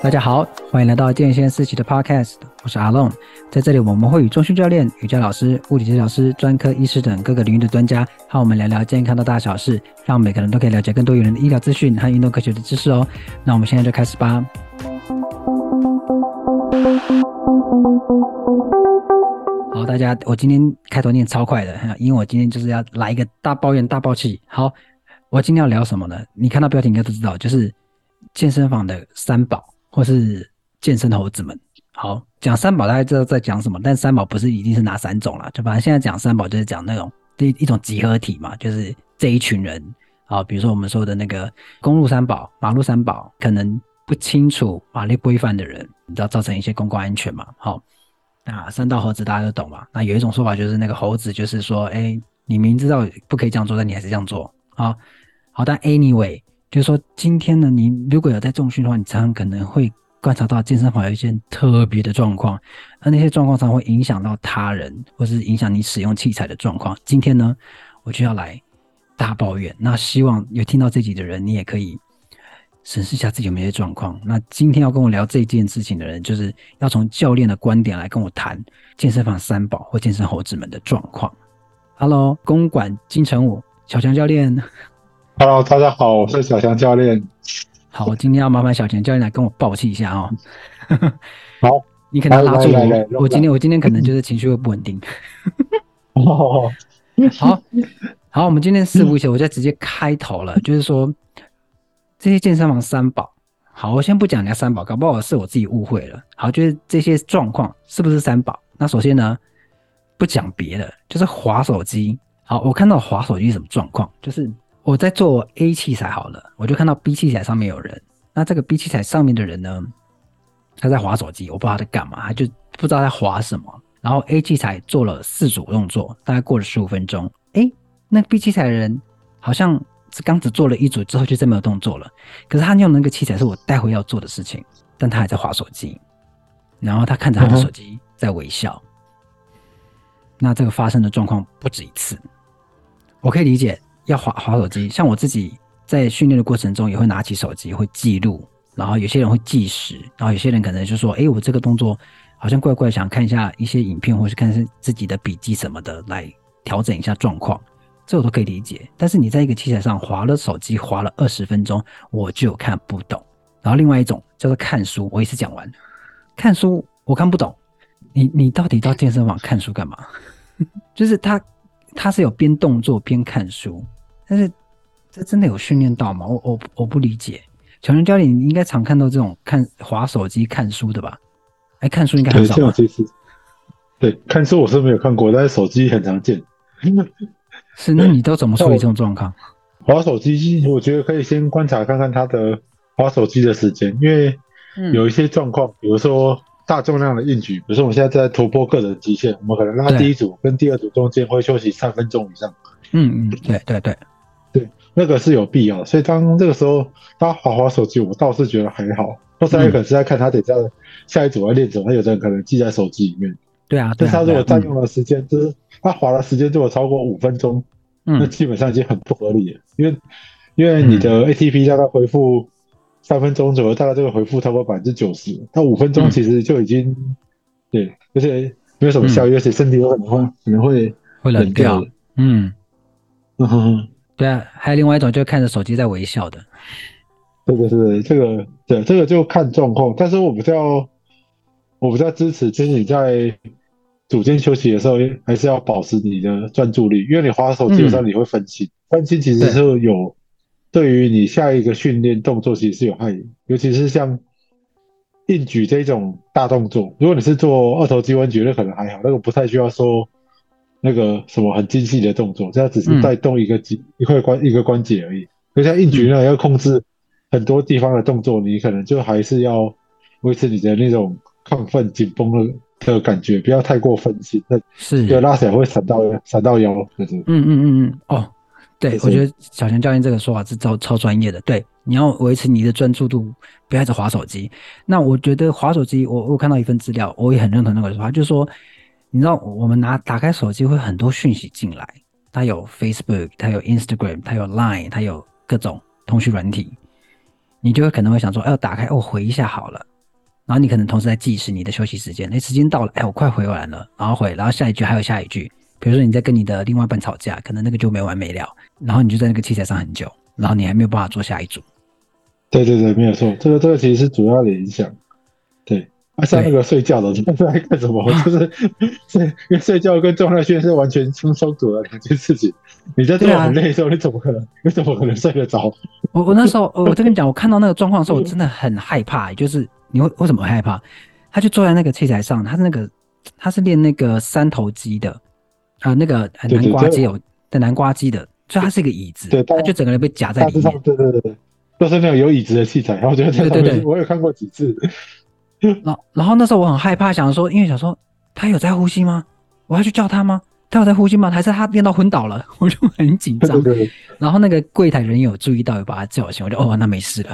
大家好，欢迎来到健先思齐的 Podcast，我是阿龙。在这里，我们会与中训教练、瑜伽老师、物理治疗师、专科医师等各个领域的专家，和我们聊聊健康的大小事，让每个人都可以了解更多有用的医疗资讯和运动科学的知识哦。那我们现在就开始吧。好，大家，我今天开头念超快的，因为我今天就是要来一个大抱怨、大爆气。好，我今天要聊什么呢？你看到标题应该都知道，就是健身房的三宝。或是健身猴子们，好，讲三宝，大家知道在讲什么，但三宝不是一定是哪三种啦，就反正现在讲三宝就是讲那种一一种集合体嘛，就是这一群人。啊，比如说我们说的那个公路三宝、马路三宝，可能不清楚法律规范的人，你知道造成一些公共安全嘛，好，那三道猴子大家都懂嘛，那有一种说法就是那个猴子就是说，哎、你明知道不可以这样做，但你还是这样做，好，好，但 anyway。就是说，今天呢，你如果有在重训的话，你常常可能会观察到健身房有一些特别的状况，而那些状况常会影响到他人，或是影响你使用器材的状况。今天呢，我就要来大抱怨。那希望有听到这集的人，你也可以审视一下自己有没有状况。那今天要跟我聊这件事情的人，就是要从教练的观点来跟我谈健身房三宝或健身猴子们的状况。Hello，公馆金城武小强教练。Hello，大家好，我是小强教练。好，我今天要麻烦小强教练来跟我爆气一下哦。好，你可能拉住我。我今天我今天可能就是情绪会不稳定。好，好，我们今天事不宜迟，我就直接开头了，就是说这些健身房三宝。好，我先不讲人家三宝，搞不好是我自己误会了。好，就是这些状况是不是三宝？那首先呢，不讲别的，就是滑手机。好，我看到滑手机什么状况？就是。我在做 A 器材好了，我就看到 B 器材上面有人。那这个 B 器材上面的人呢，他在划手机，我不知道他在干嘛，他就不知道在划什么。然后 A 器材做了四组动作，大概过了十五分钟，诶，那 B 器材的人好像是刚只做了一组之后就再没有动作了。可是他用那个器材是我待会要做的事情，但他还在划手机，然后他看着他的手机在微笑。那这个发生的状况不止一次，我可以理解。要滑滑手机，像我自己在训练的过程中也会拿起手机会记录，然后有些人会计时，然后有些人可能就说：“哎，我这个动作好像怪怪，想看一下一些影片，或是看是自己的笔记什么的来调整一下状况。”这我都可以理解。但是你在一个器材上滑了手机滑了二十分钟，我就看不懂。然后另外一种叫做看书，我一次讲完，看书我看不懂。你你到底到健身房看书干嘛？就是他他是有边动作边看书。但是，这真的有训练到吗？我我我不理解。小强教练，你应该常看到这种看划手机看书的吧？哎，看书应该很少。对，其实对看书我是没有看过，但是手机很常见。是，那你都怎么处理这种状况？划手机，我觉得可以先观察看看他的划手机的时间，因为有一些状况，比如说大重量的硬举，比如说我们现在在突破个人极限，我们可能拉第一组跟第二组中间会休息三分钟以上。嗯嗯，对对对。那个是有必要的，所以当这个时候他滑滑手机，我倒是觉得还好。或者他可能是在看他等下下一组要练什么，他有的人可能记在手机里面。对啊，但是他如果占用了时间，嗯、就是他滑的时间如果超过五分钟，嗯，那基本上已经很不合理了。因为因为你的 ATP 大概回复三分钟左右，大概这个回复超过百分之九十，那五分钟其实就已经、嗯、对，而且没有什么效益，而且身体有可能会可能会会冷掉。嗯，嗯哼哼。对啊，还有另外一种，就是看着手机在微笑的。这个是这个，对，这个就看状况。但是我比较，我比较支持，就是你在组间休息的时候，还是要保持你的专注力，因为你滑手机有时候你会分心，分心其实是有对于你下一个训练动作其实是有害的，尤其是像硬举这种大动作，如果你是做二头肌弯举，那可能还好，那个不太需要说。那个什么很精细的动作，这样只是带动一个肌、嗯、一块关一个关节而已。就像硬举那样要控制很多地方的动作，你可能就还是要维持你的那种亢奋紧绷的的感觉，不要太过分心。那是，对，拉起来会闪到闪到腰。就是嗯嗯嗯嗯哦，对，我觉得小强教练这个说法是超超专业的。对，你要维持你的专注度，不要一直滑手机。那我觉得划手机，我我看到一份资料，我也很认同那个说法，就是说。你知道，我们拿打开手机会很多讯息进来，它有 Facebook，它有 Instagram，它有 Line，它有各种通讯软体。你就会可能会想说，哎，打开，我回一下好了。然后你可能同时在计时你的休息时间，哎，时间到了，哎，我快回完了，然后回，然后下一句还有下一句，比如说你在跟你的另外一半吵架，可能那个就没完没了，然后你就在那个器材上很久，然后你还没有办法做下一组。对对对，没有错，这个这个其实是主要的影响。对，啊，上那个睡觉的，他是在干什么？就是 睡，睡觉跟重量训练是完全相冲突的两件事情。你在做很累的时候，你怎么可能？你怎么可能睡得着？我我那时候，我跟你讲，我看到那个状况的时候，我真的很害怕，就是。你为为什么会害怕？他就坐在那个器材上，他是那个他是练那个三头肌的啊、呃，那个南瓜肌有的南瓜肌的，所以他是一个椅子，对，他就整个人被夹在里面。对对对，都是那种有椅子的器材。然后我觉得对对对，我有看过几次。然后然后那时候我很害怕，想说，因为想说他有在呼吸吗？我要去叫他吗？他有在呼吸吗？还是他练到昏倒了？我就很紧张。然后那个柜台人有注意到，有把他叫醒，我就哦，那没事了。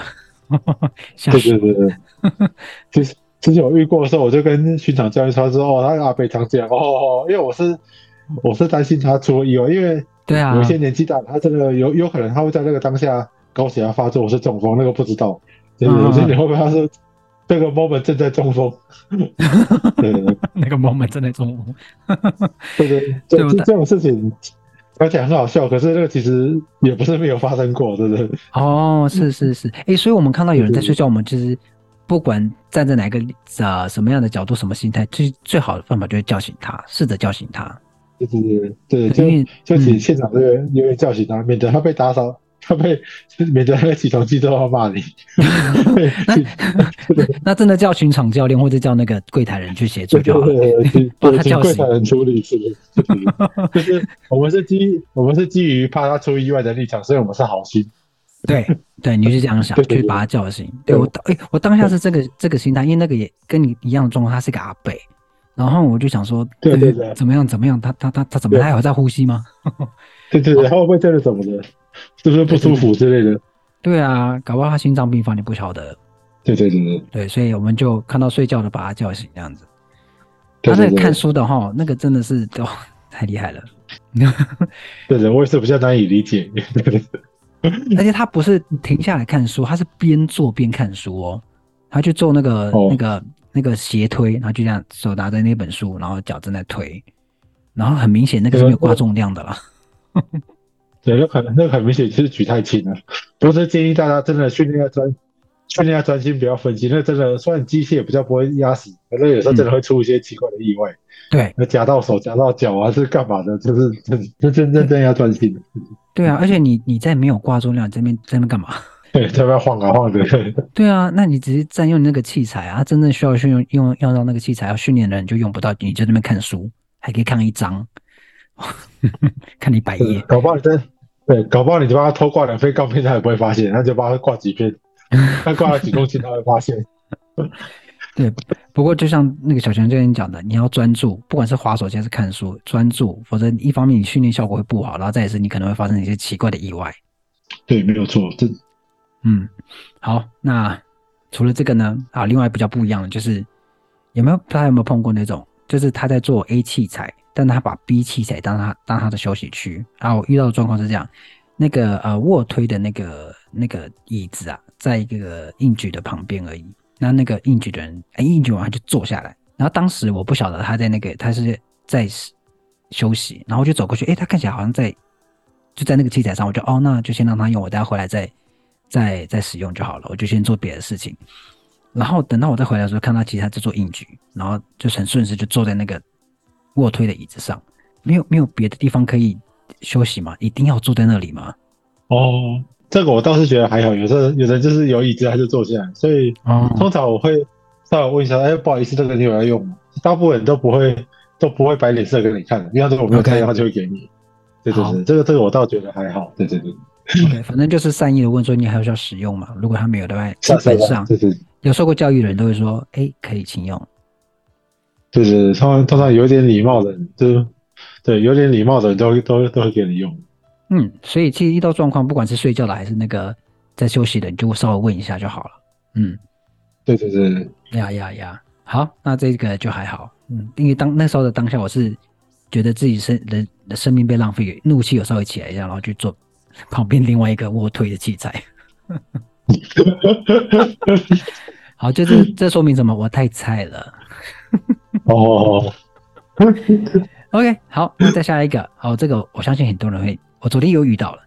对对对对，其实之前我遇过的时候，我就跟巡场教练说：“哦，他阿北常这样哦，因为我是我是担心他出了意外，因为对啊，有些年纪大，他这个有有可能他会在那个当下高血压发作，我是中风，那个不知道，对对对，所以你会不会他是这个 moment 正在中风？对对对，那个 moment 正在中风，对对对，这这种事情。”而且很好笑，可是那个其实也不是没有发生过，对不对？哦，是是是，哎、欸，所以我们看到有人在睡觉，我们其实不管站在哪个呃什么样的角度、什么心态，最最好的方法就是叫醒他，试着叫醒他。对对对对，就就请现场这个因为叫醒他，免得他被打扰。他被免得那个起床气都要骂你。那 那真的叫巡场教练或者叫那个柜台人去协助就好了。对对对，帮他叫醒。柜台人处理是 是，就是我们是基我们是基于怕他出意外的立场，所以我们是好心。对对，你是这样想，去把他叫醒。对我当哎，我当下是这个这个心态，因为那个也跟你一样的状况，他是个阿伯，然后我就想说，对对对，怎么样怎么样？他他他他怎么还有在呼吸吗？对对对，他会不会真的怎么的？是不是不舒服之类的？对，啊，搞不好他心脏病发，你不晓得。对对对对，对，所以我们就看到睡觉的把他叫醒，这样子。他那个看书的哈，那个真的是哦，太厉害了。对的，我也是比较难以理解。而且他不是停下来看书，他是边做边看书哦。他去做那个、哦、那个那个斜推，然后就这样手拿着那本书，然后脚正在推，然后很明显那个是没有挂重量的啦。对，那可能那个很明显就是举太轻了。不是建议大家真的训练要专，训练要专心，不要分心。那真的虽然机械比较不会压死，可是有时候真的会出一些奇怪的意外。对，那夹到手、夹到脚啊，是干嘛的？就是真真真真正要专心。对啊，而且你你在没有挂重量这边这边干嘛？对，在边晃啊晃的。对啊，那你只是占用那个器材啊，真正需要训用用用到那个器材要训练的人就用不到，你就在那边看书，还可以看一张，看你百页，搞不好真。对，搞不好你就帮他偷挂两片钢片，他也不会发现，那就帮他挂几片，他挂了几公斤，他会发现。对，不过就像那个小强教练讲的，你要专注，不管是滑手机还是看书，专注，否则一方面你训练效果会不好，然后再也是你可能会发生一些奇怪的意外。对，没有错，这，嗯，好，那除了这个呢？啊，另外比较不一样的就是，有没有大家有没有碰过那种，就是他在做 A 器材？但他把 B 器材当他当他的休息区，然后我遇到的状况是这样，那个呃卧推的那个那个椅子啊，在一个硬举的旁边而已。那那个硬举的人，哎，硬举完他就坐下来。然后当时我不晓得他在那个他是在休息，然后我就走过去，哎，他看起来好像在就在那个器材上，我就哦，那就先让他用，我等下回来再再再使用就好了。我就先做别的事情。然后等到我再回来的时候，看到其他在做硬举，然后就很顺势就坐在那个。卧推的椅子上，没有没有别的地方可以休息吗？一定要坐在那里吗？哦，这个我倒是觉得还好。有时候有人就是有椅子他就坐下来，所以通常我会稍微问一下，哎，不好意思，这个你有要用吗？大部分人都不会都不会摆脸色给你看，因为如果我没有看的话，就会给你。对对对，这个这个我倒觉得还好。对对对。OK，反正就是善意的问说你还有需要使用吗？如果他没有的话，基本上有受过教育的人都会说，哎，可以请用。就是通常通常有点礼貌的人，就对有点礼貌的人都都都会给你用。嗯，所以其实遇到状况，不管是睡觉的还是那个在休息的，你就稍微问一下就好了。嗯，对对对，呀呀呀，好，那这个就还好。嗯，因为当那时候的当下，我是觉得自己生人的生命被浪费，怒气有稍微起来一下，然后去做旁边另外一个卧推的器材。好，就是这说明什么？我太菜了。哦。OK，好，那再下一个。好，这个我相信很多人会，我昨天又遇到了，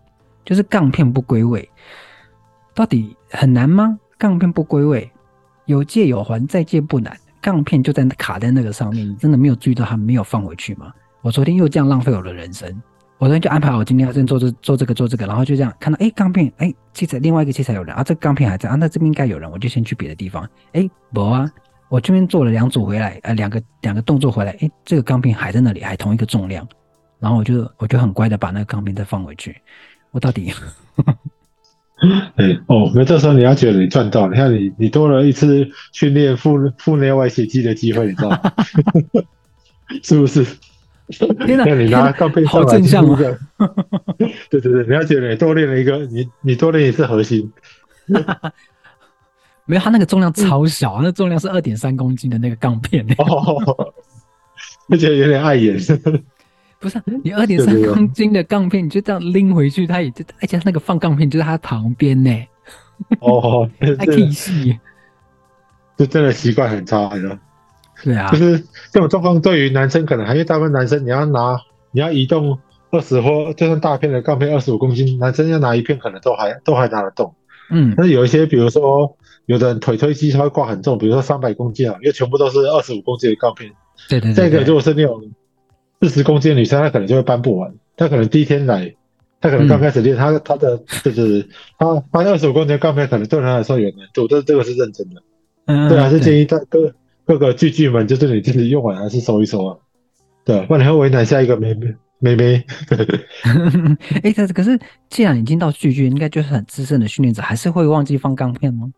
就是杠片不归位，到底很难吗？杠片不归位，有借有还，再借不难。杠片就在卡在那个上面，你真的没有注意到它没有放回去吗？我昨天又这样浪费我的人生。我昨天就安排好，今天要先做这做这个做这个，然后就这样看到，哎，杠片，哎，器材另外一个器材有人啊，这个杠片还在啊，那这边应该有人，我就先去别的地方。哎，不啊，我这边做了两组回来，呃，两个两个动作回来，哎，这个钢片还在那里，还同一个重量，然后我就我就很乖的把那个钢片再放回去。我到底？哎哦，那这时候你要觉得你赚到了，你看你你多了一次训练腹腹内外斜肌的机会，你知道吗？是不是？天哪！那你拿杠片好正向啊！对对对，你要觉得你多练了一个，你你多练一次核心。没有，它那个重量超小，嗯、那重量是二点三公斤的那个杠片。哦，而且有点碍眼。不是你二点三公斤的杠片，你就这样拎回去，它也就而且那个放杠片就在它旁边呢。哦，还体细，就真的习惯很差的。对啊，就是这种状况，对于男生可能还因为大部分男生你要拿你要移动二十或就算大片的杠片二十五公斤，男生要拿一片可能都还都还拿得动。嗯，但是有一些比如说有的人腿推肌他会挂很重，比如说三百公斤啊，因为全部都是二十五公斤的杠片。对对对，对。这个如果是那种四十公斤的女生，她可能就会搬不完。她可能第一天来，她可能刚开始练，她、嗯、她的就是她搬二十五公斤的杠片，可能对她来说有难度。这这个是认真的。嗯，对，还是建议大哥。各个巨巨们，就是你自己用完还是收一收啊？对，不然你会为难下一个妹妹妹妹。哎、欸，可是可是，既然已经到巨巨，应该就是很资深的训练者，还是会忘记放钢片吗？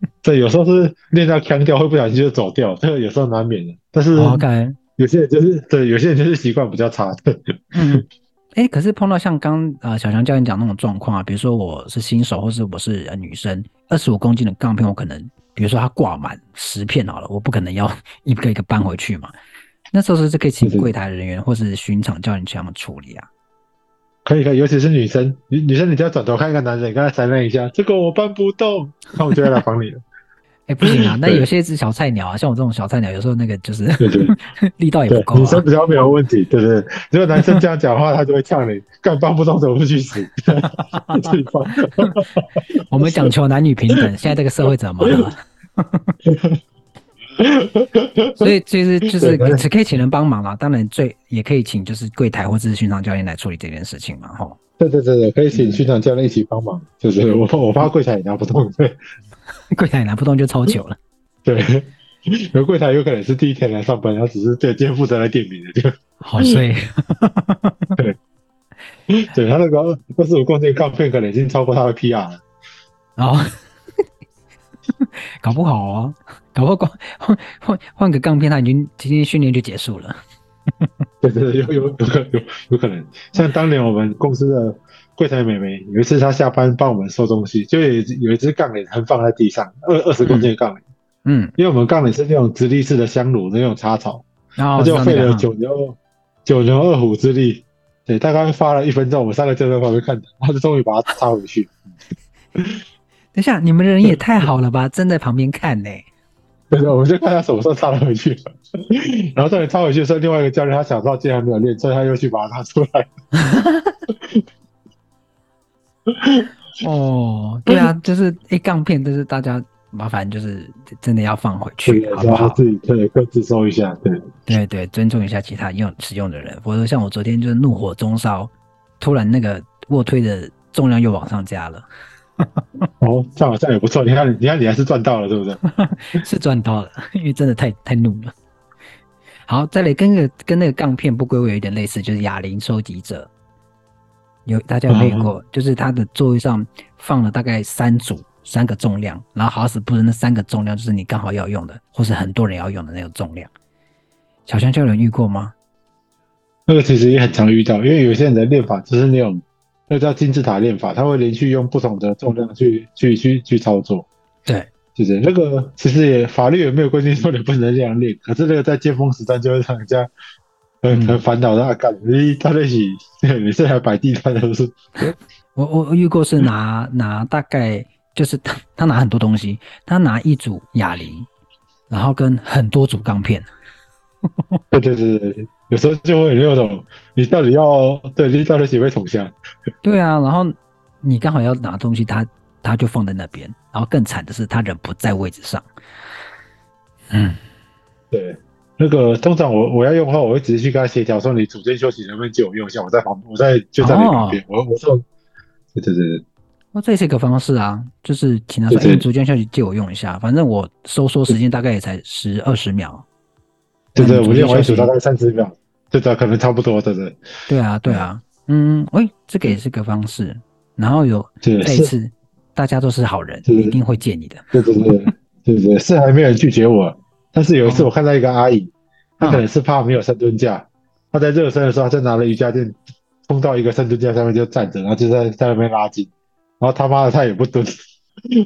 对，有时候是练到腔调，会不小心就走掉，这个有时候难免的。但是，OK，有些人就是对，有些人就是习惯比较差。嗯，哎、欸，可是碰到像刚呃小强教练讲那种状况啊，比如说我是新手，或是我是呃女生，二十五公斤的杠片，我可能。比如说它挂满十片好了，我不可能要 一个一个搬回去嘛。那时候是不是可以请柜台人员或是巡场教练去他们处理啊？可以可以，尤其是女生，女女生你就要转头看一个男人，跟他商量一下，这个我搬不动，那我就要来帮你了。哎、欸，不行啊，那有些是小菜鸟啊，像我这种小菜鸟，有时候那个就是 力道也不够、啊。女生比较没有问题，对不对，对？如果男生这样讲话，他就会呛你，干搬不动怎么不去死？自己放。我们讲求男女平等，现在这个社会怎么了？所以其实就是 只可以请人帮忙啦，当然最也可以请就是柜台或者是训场教练来处理这件事情嘛，哈。对对对对，可以请巡场教练一起帮忙，就是我我怕柜台也拿不动，对。柜台拿不动就超球了。对，有柜台有可能是第一天来上班，然后只是对今天负责来点名的，就好衰。对，对他那个二十五公斤杠片可能已经超过他的 PR 了。然后搞不好啊，搞不好换换换个杠片，他已经今天训练就结束了。对对对，有有有可有有可能，像当年我们公司的。柜台妹妹有一次，她下班帮我们收东西，就有有一只杠铃横放在地上，二二十公斤的杠铃。嗯，因为我们杠铃是那种直立式的香炉，那种插槽，然后就费了九牛九牛二虎之力，对，大概发了一分钟，我们三个就在旁边看着，他就终于把它插回去。等一下，你们人也太好了吧，站在旁边看呢。对，我们就看他什么时候插了回去，然后在你插回去的时候，另外一个教练他想到今天还没有练，所以他又去把它拿出来。哦，对啊，就是一杠片，就是大家麻烦，就是真的要放回去，好不好？自己可以各自收一下，对对对，尊重一下其他用使用的人。否则像我昨天就是怒火中烧，突然那个卧推的重量又往上加了。哦，这样好像也不错。你看，你看，你还是赚到了，对不对？是赚到了，因为真的太太怒了。好，再来跟个跟那个杠片不归位有点类似，就是哑铃收集者。有大家有练过，就是他的座位上放了大概三组三个重量，然后好死不死那三个重量就是你刚好要用的，或是很多人要用的那个重量。小香蕉有人遇过吗？那个其实也很常遇到，因为有些人的练法就是那种那叫金字塔练法，他会连续用不同的重量去去去去操作。对，就是那个其实也法律也没有规定说你不能这样练，可是那个在巅峰时段就会让人家。很很烦恼的啊，干你他在一起，每次还摆地摊都是。我我遇过是拿拿大概就是他他拿很多东西，他拿一组哑铃，然后跟很多组钢片。对对对对，有时候就会有那种，你到底要对，你到底几位同乡？对啊，然后你刚好要拿东西，他他就放在那边，然后更惨的是他人不在位置上。嗯，对，那个通常我我要用的话，我会直接去跟他协调，说你组间休息能不能借我用一下，我在旁，我在就在你旁边，哦、我我说，对对对对，哦，这也是一个方式啊，就是请他说，哎，组间休息借我用一下，反正我收缩时间大概也才十二十秒。对对，我练完手大概三十秒，对的，可能差不多，对对。对啊，对啊，嗯，喂，这个也是个方式。然后有这一次，大家都是好人，一定会借你的。对对对，对对，是还没有人拒绝我。但是有一次我看到一个阿姨，她可能是怕没有深蹲架，她在热身的时候，她就拿了瑜伽垫冲到一个深蹲架上面就站着，然后就在在那边拉筋，然后他妈的她也不蹲。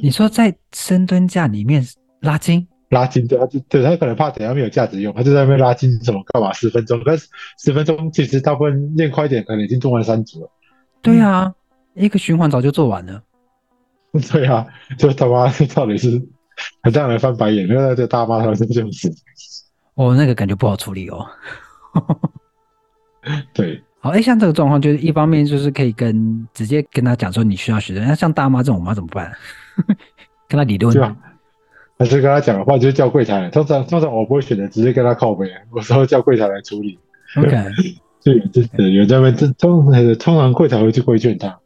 你说在深蹲架里面拉筋？拉筋，对，他就对他可能怕等下没有价值用，他就在那边拉筋，什么干嘛？十分钟，但是十分钟其实大部分练快一点，可能已经做完三组了。对啊，一个循环早就做完了。对啊，就他妈到底是很让人翻白眼，因为这大妈他是这样子。哦，那个感觉不好处理哦。对，好，哎，像这个状况，就是一方面就是可以跟直接跟他讲说你需要学的，那像大妈这种，我妈怎么办？跟他理论。还是跟他讲的话，就是叫柜台。通常通常我不会选择直接跟他靠北，我说叫柜台来处理。OK，就有这有这边通通常柜台会去规劝他。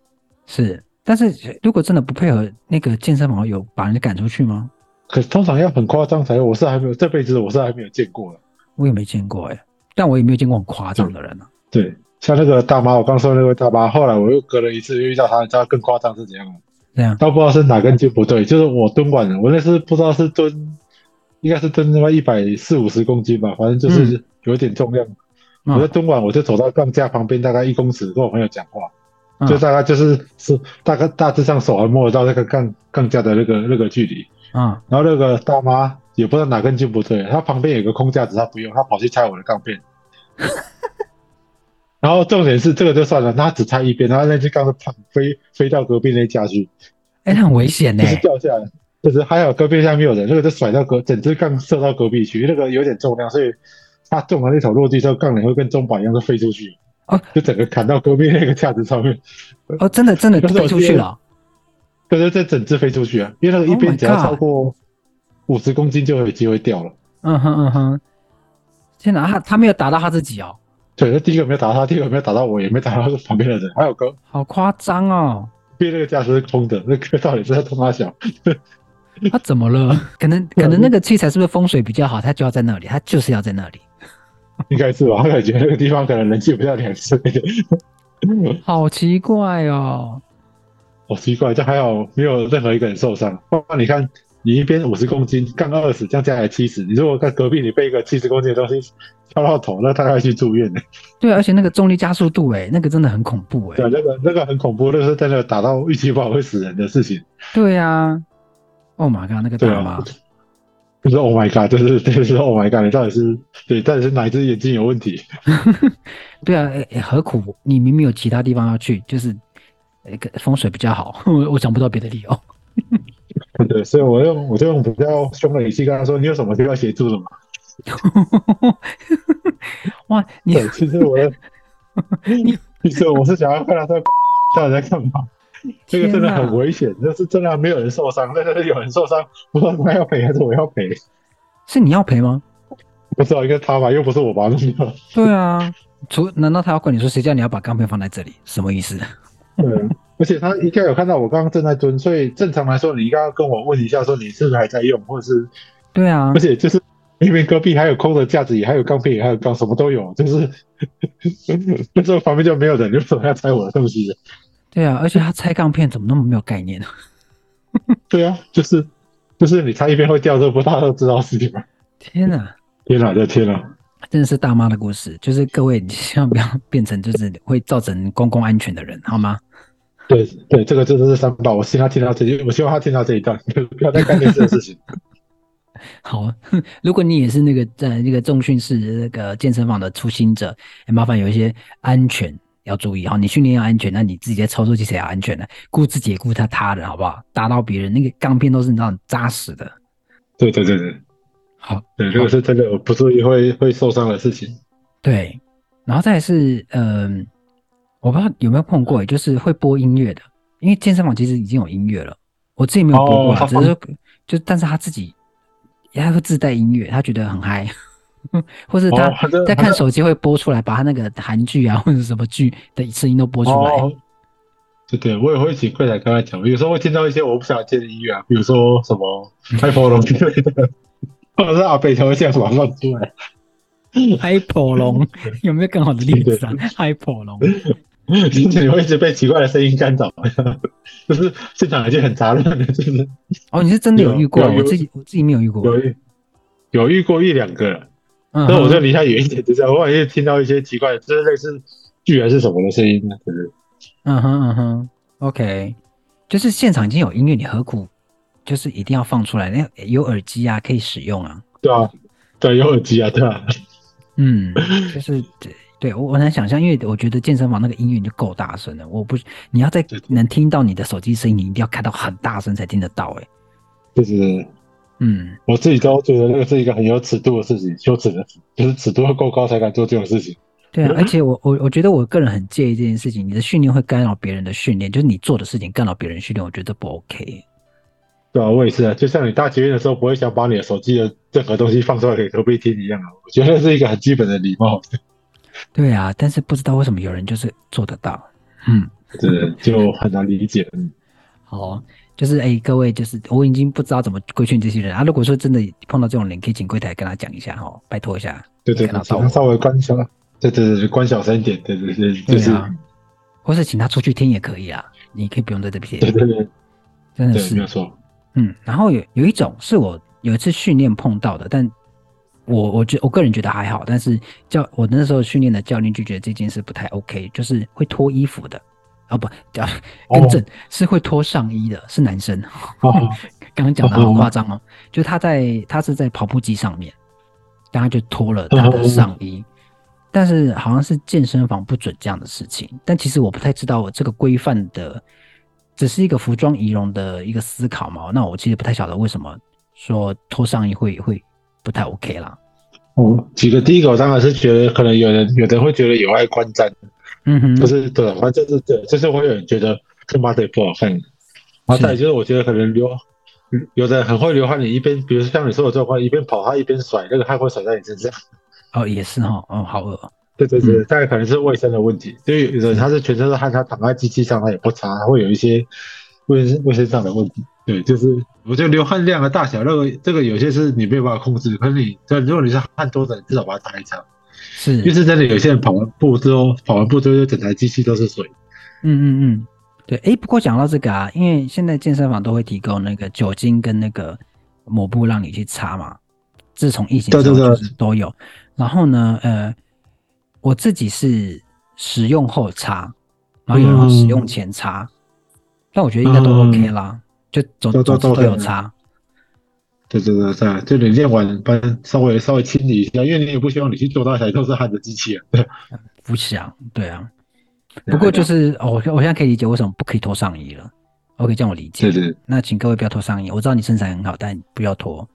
是，但是如果真的不配合，那个健身房有把人家赶出去吗？可是通常要很夸张才有，我是还没有这辈子我是还没有见过的。我也没见过哎，但我也没有见过很夸张的人呢、啊。对，像那个大妈，我刚说的那位大妈，后来我又隔了一次又遇到她，你知道更夸张是怎样吗？这样，倒不知道是哪根筋不对，就是我蹲完了，我那次不知道是蹲，应该是蹲他妈一百四五十公斤吧，反正就是有点重量。嗯、我在蹲完，我就走到杠架旁边，大概一公尺，跟我朋友讲话，嗯、就大概就是是大概大致上手还摸得到那个杠杠架的那个那个距离。嗯，然后那个大妈也不知道哪根筋不对，她旁边有个空架子，她不用，她跑去拆我的杠片。然后重点是这个就算了，他只差一边，然后那只杠子跑飞飞到隔壁那家去，哎，很危险呢，就是掉下来，就是还好隔壁下面有人，那个就甩到隔整只杠射到隔壁去，那个有点重量，所以他中了那头落地之后，杠铃会跟钟摆一样都飞出去，哦，就整个砍到隔壁那个架子上面，哦，真的真的飞出去了，对对，这整只飞出去啊，因为那个一边只要超过五十公斤就有机会掉了，嗯哼嗯哼，天哪，他他没有打到他自己哦。对，那第一个没有打到他，第二个没有打到我，也没打到旁边的人，还有个好夸张哦！边那个架是空的，那个到底是在通他笑？他怎么了？可能可能那个器材是不是风水比较好？他就要在那里，他就是要在那里。应该是吧？我感觉那个地方可能人气比较两次。好奇怪哦！好奇怪，这还好没有任何一个人受伤。包括你看，你一边五十公斤，杠二十，这样加起来七十。你如果在隔壁，你背一个七十公斤的东西。敲到头，那他要去住院呢？对，而且那个重力加速度，哎，那个真的很恐怖，哎。对，那个那个很恐怖，那个是在那打到运气不好会死人的事情。对呀、啊，Oh my god，那个大妈，不是 Oh my god，就是就是 Oh my god，你到底是对，到底是哪一只眼睛有问题？对啊，哎，何苦？你明明有其他地方要去，就是那个风水比较好，我我想不到别的理由。对，所以我用我就用比较凶的语气跟他说：“你有什么需要协助的吗？” 哇！你其实我，你 其实我是想要看他在到底在干嘛。这个真的很危险，就是真的没有人受伤，但是有人受伤，不知道他要赔还是我要赔。是你要赔吗？不知道，应该他吧，又不是我把他弄掉。对啊，除难道他要怪你说谁叫你要把钢片放在这里？什么意思？对，而且他应该有看到我刚刚正在蹲，所以正常来说，你应该要跟我问一下，说你是不是还在用，或者是对啊，而且就是。因为隔壁还有空的架子，也还有钢片，也还有钢，什么都有，就是 那时候旁边就没有人，就说要拆我的东西。对啊，而且他拆钢片怎么那么没有概念呢？对啊，就是就是你拆一边会掉，这不大家都知道事情吗？天哪！天哪！的天哪！真的是大妈的故事，就是各位，你千万不要变成就是会造成公共安全的人，好吗？对对，这个真的是三宝，我希望他听到这句，我希望他听到这一段，不要再干这件事情。好，如果你也是那个在那个重训室那个健身房的初心者，麻烦有一些安全要注意哈。你训练要安全，那你自己在操作起来要安全的，顾自己也顾他他人，好不好？打到别人那个钢片都是那种扎实的。对对对对，好，对，这个是真的不注意会会受伤的事情。对，然后再来是嗯、呃，我不知道有没有碰过，就是会播音乐的，因为健身房其实已经有音乐了，我自己没有播过，哦、只是就但是他自己他会自带音乐，他觉得很嗨。或是他在看手机会播出来，把他那个韩剧啊或者什么剧的声音都播出来。哦、对对，我也会请柜台跟他讲。有时候会听到一些我不想听的音乐啊，比如说什么海波龙之类的，或者是阿北条这样马上出来。海波龙 有没有更好的例子啊？海波龙，听起来会一直被奇怪的声音干扰，就是现场已经很杂乱了，是不是？哦，你是真的有遇过？我自己我自己没有遇过，有有遇过一两个。那我就离他远一点，就这样。我好像听到一些奇怪的，就是类似剧还是什么的声音呢？就是，嗯哼嗯哼，OK，就是现场已经有音乐，你何苦就是一定要放出来？那有耳机啊，可以使用啊。对啊，对，有耳机啊，对啊。嗯，就是对，对我我能想象，因为我觉得健身房那个音乐就够大声了。我不，你要在能听到你的手机声音，你一定要开到很大声才听得到，欸。哎，就是。嗯，我自己都觉得那个是一个很有尺度的事情，羞耻的，就是尺度要够高才敢做这种事情。对啊，而且我我我觉得我个人很介意这件事情，你的训练会干扰别人的训练，就是你做的事情干扰别人训练，我觉得不 OK。对啊，我也是啊，就像你搭捷运的时候不会想把你的手机的任何东西放出来给隔壁听一样啊，我觉得是一个很基本的礼貌。对啊，但是不知道为什么有人就是做得到，嗯，对，就很难理解。嗯，好。就是哎、欸，各位，就是我已经不知道怎么规劝这些人啊。如果说真的碰到这种人，可以请柜台跟他讲一下哈，拜托一下。对对，请他稍微关小，对对对，关小声一点，对对对，就是，啊、或是请他出去听也可以啊。你可以不用在这边。对对对，真的是没有错。嗯，然后有有一种是我有一次训练碰到的，但我我觉我个人觉得还好，但是教我那时候训练的教练就觉得这件事不太 OK，就是会脱衣服的。哦不，叫更正，是会脱上衣的，是男生。刚刚讲的好夸张哦，就他在他是在跑步机上面，然后就脱了他的上衣，但是好像是健身房不准这样的事情。但其实我不太知道我这个规范的，只是一个服装仪容的一个思考嘛。那我其实不太晓得为什么说脱上衣会会不太 OK 啦。哦，几个第一个我当然是觉得可能有人有人会觉得有碍观瞻。嗯哼，就是对，反正就是对，就是会有人觉得这马腿不好看。然后再就是我觉得可能流，有的很会流汗，你一边，比如像你说的状况，一边跑他一边甩，那个汗会甩在你身上。哦，也是哈，哦，好恶。对对对，大概可能是卫生的问题。就有人他是全身是汗，他躺在机器上他也不擦，会有一些卫生卫生上的问题。对，就是我觉得流汗量的大小，那个这个有些是你没有办法控制。可是你，但如果你是汗多的，你至少把它擦一擦。是，因为是真的，有些人跑完步之后，跑完步之后，就整台机器都是水。嗯嗯嗯，对。哎，不过讲到这个啊，因为现在健身房都会提供那个酒精跟那个抹布让你去擦嘛。自从疫情之后就是都有。然后呢，呃，我自己是使用后擦，然后有人使用前擦，但我觉得应该都 OK 啦，就总总之都有擦。对对对对，就你练完，把稍微稍微清理一下，因为你也不希望你去做那台都是汗的机器啊。不想，对啊。不过就是，哦，我现在可以理解为什么不可以脱上衣了。OK，这样我理解。对对。那请各位不要脱上衣，我知道你身材很好，但不要脱。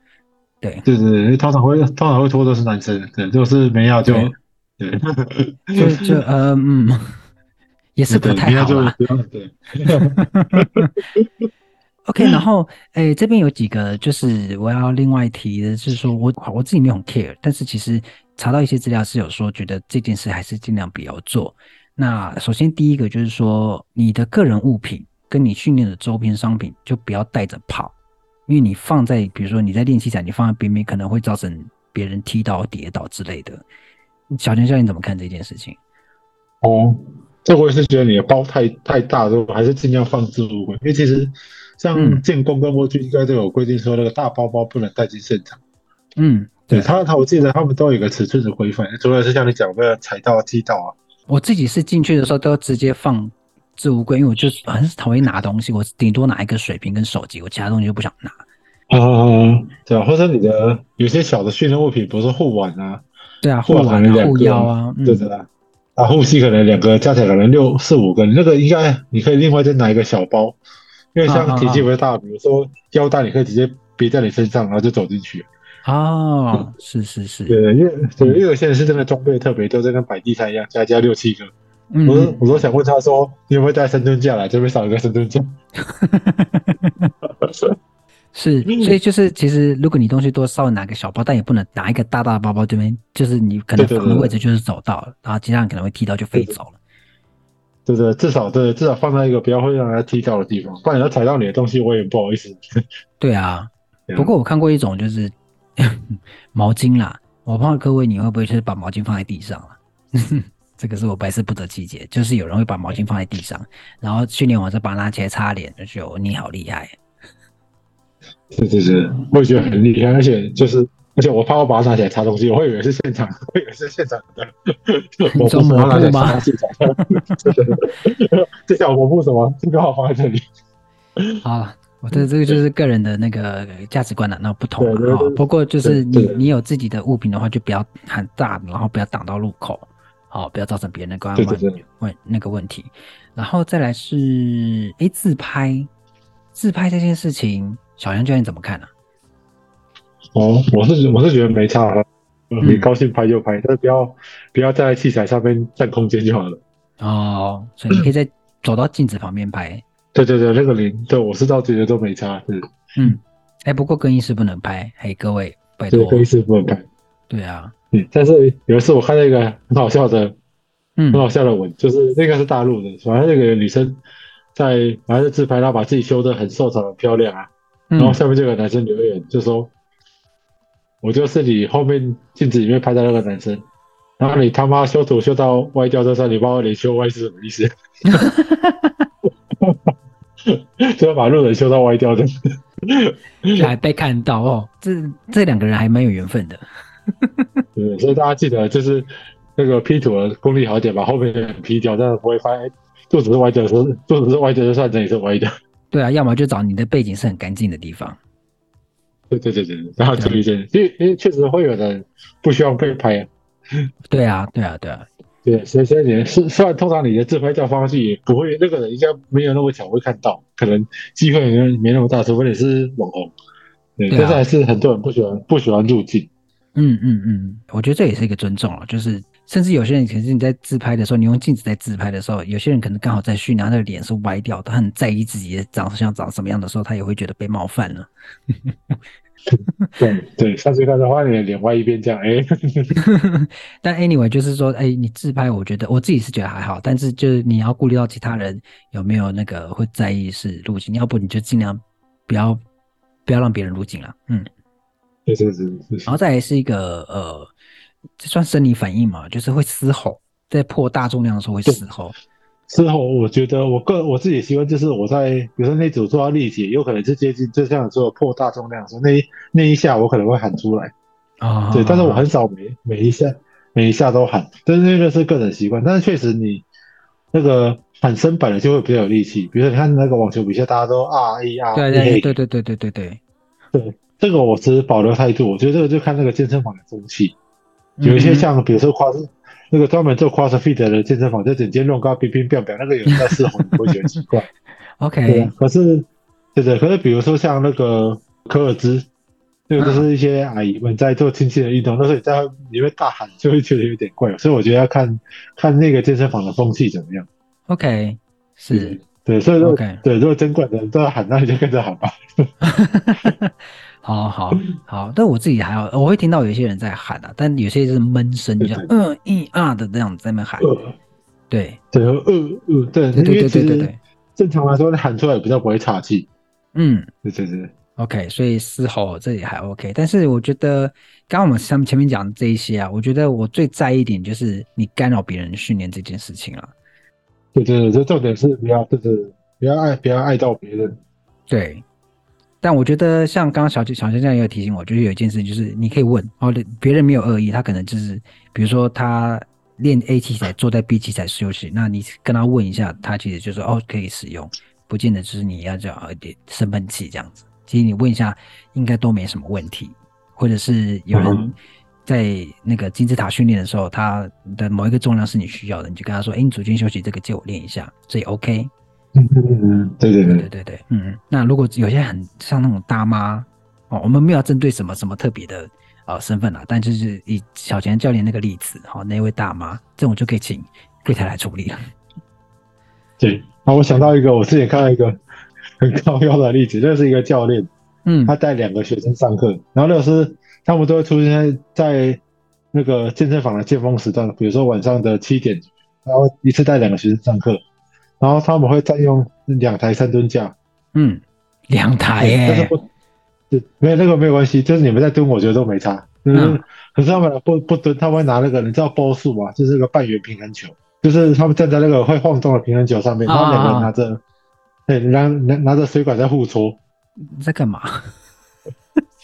对对对，通常会通常会脱的是男生，对，就是没要就对，就就呃嗯，也是不太好啦。对。OK，然后，诶、欸，这边有几个，就是我要另外提的，就是说我我自己没有很 care，但是其实查到一些资料是有说，觉得这件事还是尽量不要做。那首先第一个就是说，你的个人物品跟你训练的周边商品就不要带着跑，因为你放在，比如说你在练习场，你放在边边可能会造成别人踢到、跌倒之类的。小泉教练怎么看这件事情？哦，这我也是觉得你的包太太大，我还是尽量放置物柜，因为其实。像建工跟模具应该都有规定，说那个大包包不能带进现场。嗯，对他，他我记得他们都有一个尺寸的规范，除了是像你讲的踩到、踢到啊。我自己是进去的时候都直接放置物柜，因为我就很讨厌拿东西，我顶多拿一个水瓶跟手机，我其他东西就不想拿。嗯，对啊，或者你的有些小的训练物品，比如说护腕啊，对啊，护腕、护腰啊，对的啦。啊，护膝可能两个加起来可能六四五个，那个应该你可以另外再拿一个小包，因为像体积不大，比如说腰带，你可以直接别在你身上，然后就走进去。哦，是是是，对，因为对，因为有些人是真的装备特别多，就跟摆地摊一样，加加六七个。嗯、我我都想问他说，你有没有带深蹲架来？这边少一个深蹲架。是，所以就是其实如果你东西多，稍微拿个小包，但也不能拿一个大大的包包，这边就是你可能放的位置就是走道了，然后其他人可能会踢到就飞走了。对对，至少对，至少放在一个不要会让人家踢到的地方，不然要踩到你的东西，我也不好意思。对啊，不过我看过一种就是 毛巾啦，我不知道各位你会不会就是把毛巾放在地上了？这个是我百思不得其解，就是有人会把毛巾放在地上，然后训练完再把它拿起来擦脸，就觉得你好厉害。是是是，我也觉得很厉害，而且就是，而且我怕我把它拿起来擦东西，我会以为是现场，我以为是现场的。你说抹布吗？这小抹布什么？这个好放在这里。好，我觉得这个就是个人的那个价值观了，那不同啊。不过就是你你有自己的物品的话，就不要很大，然后不要挡到路口，好，不要造成别人的观感问那个问题。然后再来是，哎，自拍，自拍这件事情。小杨教练怎么看呢、啊？哦，我是我是觉得没差，你高兴拍就拍，嗯、但是不要不要在器材上面占空间就好了。哦，所以你可以在 走到镜子旁边拍。对对对，那个零，对我是倒觉得都没差。是，嗯，哎，不过更衣室不能拍，嘿，各位拜托，更衣室不能拍。对啊，嗯，但是有一次我看到一个很好笑的，嗯，很好笑的文，就是那个是大陆的，反正那个女生在反正自拍，然后把自己修的很瘦长、很漂亮啊。然后下面就有男生留言就说：“我就是你后面镜子里面拍的那个男生，然后你他妈修图修到歪掉这算，你把我脸修歪是什么意思？” 就要把路人修到歪掉的，还被看到哦，这这两个人还蛮有缘分的。对，所以大家记得就是那个 P 图的功力好一点，把后面的人 P 掉，但是不会发现肚子是歪掉的时候，肚子是歪掉就算这里是歪的。对啊，要么就找你的背景是很干净的地方。对对对对，然后注意点，因为因为确实会有人不希望被拍啊。对啊，对啊，对啊，对，所以所以你是虽然通常你的自拍照方式也不会，那个人应该没有那么巧会看到，可能机会没没那么大，除非你是网红。对，对啊，但是还是很多人不喜欢不喜欢入镜。嗯嗯嗯，我觉得这也是一个尊重啊，就是。甚至有些人，其实你在自拍的时候，你用镜子在自拍的时候，有些人可能刚好在训练，他的脸是歪掉，他很在意自己的长相长什么样的时候，他也会觉得被冒犯了。对对，下次看的话，你的脸歪一边这样，哎。但 anyway，就是说，哎，你自拍，我觉得我自己是觉得还好，但是就是你要顾虑到其他人有没有那个会在意是入镜，要不你就尽量不要不要让别人入镜了。嗯，对对对，然后再来是一个呃。这算生理反应嘛？就是会嘶吼，在破大重量的时候会嘶吼。嘶吼，我觉得我个我自己习惯就是我在比如说那组做到力竭，有可能是接近就像说破大重量的时候，那一那一下我可能会喊出来啊。对，但是我很少每每一下每一下都喊，但是那个是个人习惯。但是确实你那个喊声本来就会比较有力气。比如说你看那个网球比赛，大家都啊一啊，对对对对对对对对对，这个我持保留态度。我觉得这个就看那个健身房的风气。有一些像，比如说夸是那个专门做 CrossFit 的人健身房，就整间乱高，乒乒乓乓，那个有人在嘶吼，你会觉得奇怪。OK，对，可是，对对，可是比如说像那个科尔兹，那个就是一些阿姨们在做轻轻的运动，但是你在里面大喊，就会觉得有点怪。所以我觉得要看看那个健身房的风气怎么样。OK，是，对，所以说.对，如果真怪的人都要喊，那你就跟着喊吧。好好好，但我自己还好，我会听到有些人在喊啊，但有些是闷声，就像嗯一啊的这样子在那喊。对对，呃嗯，对对对对对对，正常来说你喊出来比较不会岔气。嗯，对对对。OK，所以嘶吼这里还 OK，但是我觉得刚刚我们上前面讲的这一些啊，我觉得我最在意一点就是你干扰别人训练这件事情了。对对对，这重点是不要就是不要爱不要爱到别人。对。但我觉得，像刚刚小小江这样也有提醒我，就是有一件事，就是你可以问哦，别人没有恶意，他可能就是，比如说他练 A 器材坐在 B 器材休息，那你跟他问一下，他其实就说哦可以使用，不见得就是你要叫一点生闷气这样子。其实你问一下，应该都没什么问题，或者是有人在那个金字塔训练的时候，他的某一个重量是你需要的，你就跟他说：“哎，你组间休息这个借我练一下。”这也 OK。嗯嗯嗯，对对对对对对，嗯。那如果有些很像那种大妈哦，我们没有针对什么什么特别的呃身份啦，但就是以小钱教练那个例子，哈、哦，那位大妈，这种就可以请柜台来处理了。对，那我想到一个，我之前看到一个很高标的例子，就是一个教练，嗯，他带两个学生上课，然后那个是他们都会出现在那个健身房的尖峰时段，比如说晚上的七点，然后一次带两个学生上课，然后他们会占用两台三吨架，嗯，两台耶，但是不，对，没有那个没有关系，就是你们在蹲，我觉得都没差，就是，嗯，可是他们不不蹲，他们会拿那个，你知道波速吗？就是那个半圆平衡球。就是他们站在那个会晃动的平衡球上面，然后两个人拿着，对，拿拿拿着水管在互搓。你在干嘛？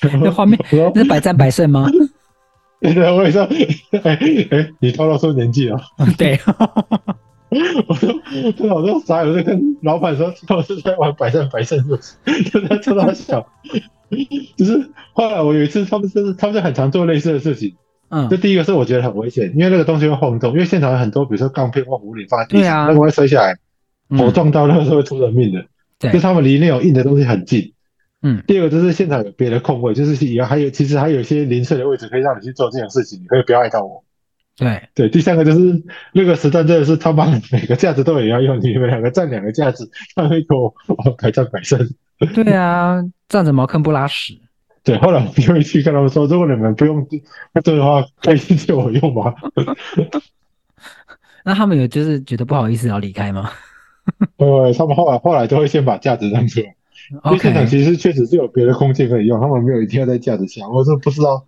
那画面那是百战百胜吗？对 对，我也说，哎哎，你透露出年纪了。对，我说，我我都傻，我就跟老板说，我是在玩百战百胜，就在冲他笑。就是后来我有一次，他们就是他们就很常做类似的事情。嗯，这第一个是我觉得很危险，因为那个东西会晃动，因为现场有很多，比如说钢片或壶铃放在地上，啊、那个会摔下来，头撞到那个是会出人命的。对、嗯，就他们离那种硬的东西很近。嗯，第二个就是现场有别的空位，就是以后还有其实还有一些零碎的位置可以让你去做这种事情，你可以不要碍到我。对对，第三个就是那个时段真的是他妈 每个架子都也要用，你们两个占两个架子，那一口哦，百战百胜。对啊，站着茅坑不拉屎。对，后来我就会去跟他们说，如果你们不用这的话，可以借我用吗？那他们有就是觉得不好意思要离开吗？呃，他们后来后来都会先把架子让出来，因为现场其实确实是有别的空间可以用，他们没有一定要在架子下。我说不知道，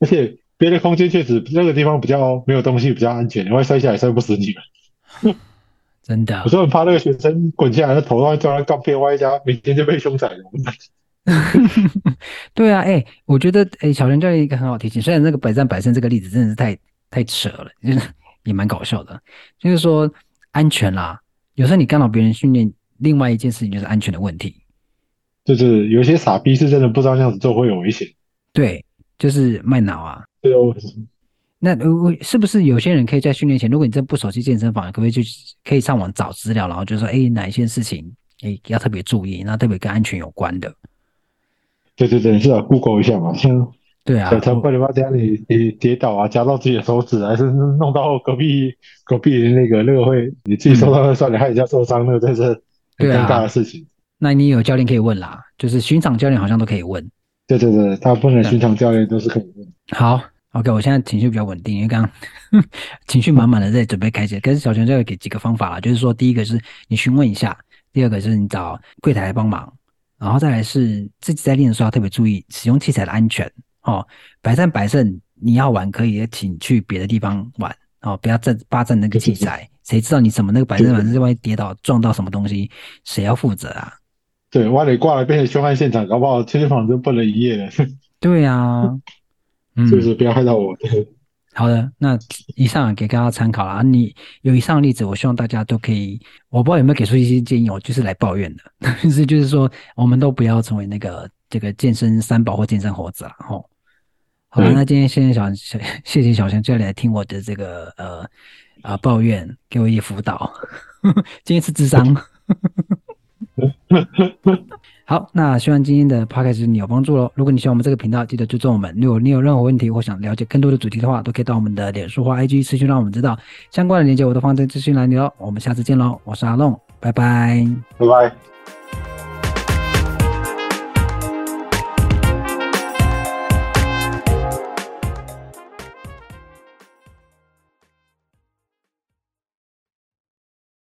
而且别的空间确实那个地方比较没有东西，比较安全，你会摔下来摔不死你们。真的，我说很怕那个学生滚下来，他头上撞到钢片，万一家明天就被凶宰了。对啊，哎、欸，我觉得哎、欸，小陈教练一个很好提醒，虽然那个百战百胜这个例子真的是太太扯了，就 是也蛮搞笑的。就是说安全啦，有时候你干扰别人训练，另外一件事情就是安全的问题。就是有些傻逼是真的不知道那样子做会有危险。对，就是卖脑啊。对哦。那我是不是有些人可以在训练前，如果你真不熟悉健身房，可不可以去可以上网找资料，然后就说哎、欸，哪一些事情哎、欸、要特别注意，那特别跟安全有关的。对对对，是啊，Google 一下嘛，像对啊，才不你妈这样你你跌倒啊，夹到自己的手指，还是弄到隔壁隔壁的那个那个会你自己受伤就算了，害人家受伤，那个真是很尴尬的事情。那你有教练可以问啦，就是巡场教练好像都可以问。对对对，大部分巡场教练都是可以问。好，OK，我现在情绪比较稳定，因为刚刚 情绪满满的在准备开始，可是小强教练给几个方法啦，就是说第一个是你询问一下，第二个是你找柜台来帮忙。然后再来是自己在练的时候要特别注意使用器材的安全哦。百战百胜，你要玩可以也请去别的地方玩哦，不要占霸占那个器材。谁知道你什么那个百战百胜，万一跌倒撞到什么东西，谁要负责啊？对，万一挂了变成凶案现场，搞不好健身房就不能营业了。对啊，嗯，是不是不要害到我？对。好的，那以上给大家参考啦。你有以上的例子，我希望大家都可以，我不知道有没有给出一些建议，我就是来抱怨的，但 是就是说，我们都不要成为那个这个健身三宝或健身猴子了。吼，好了，那今天谢谢小小谢谢小强教练来听我的这个呃啊、呃、抱怨，给我一些辅导。今天是智商。好，那希望今天的 podcast 你有帮助喽。如果你喜欢我们这个频道，记得追踪我们。如果你有任何问题或想了解更多的主题的话，都可以到我们的脸书或 IG 私讯让我们知道。相关的链接我都放在资讯栏里喽。我们下次见喽，我是阿龙，拜拜，拜拜。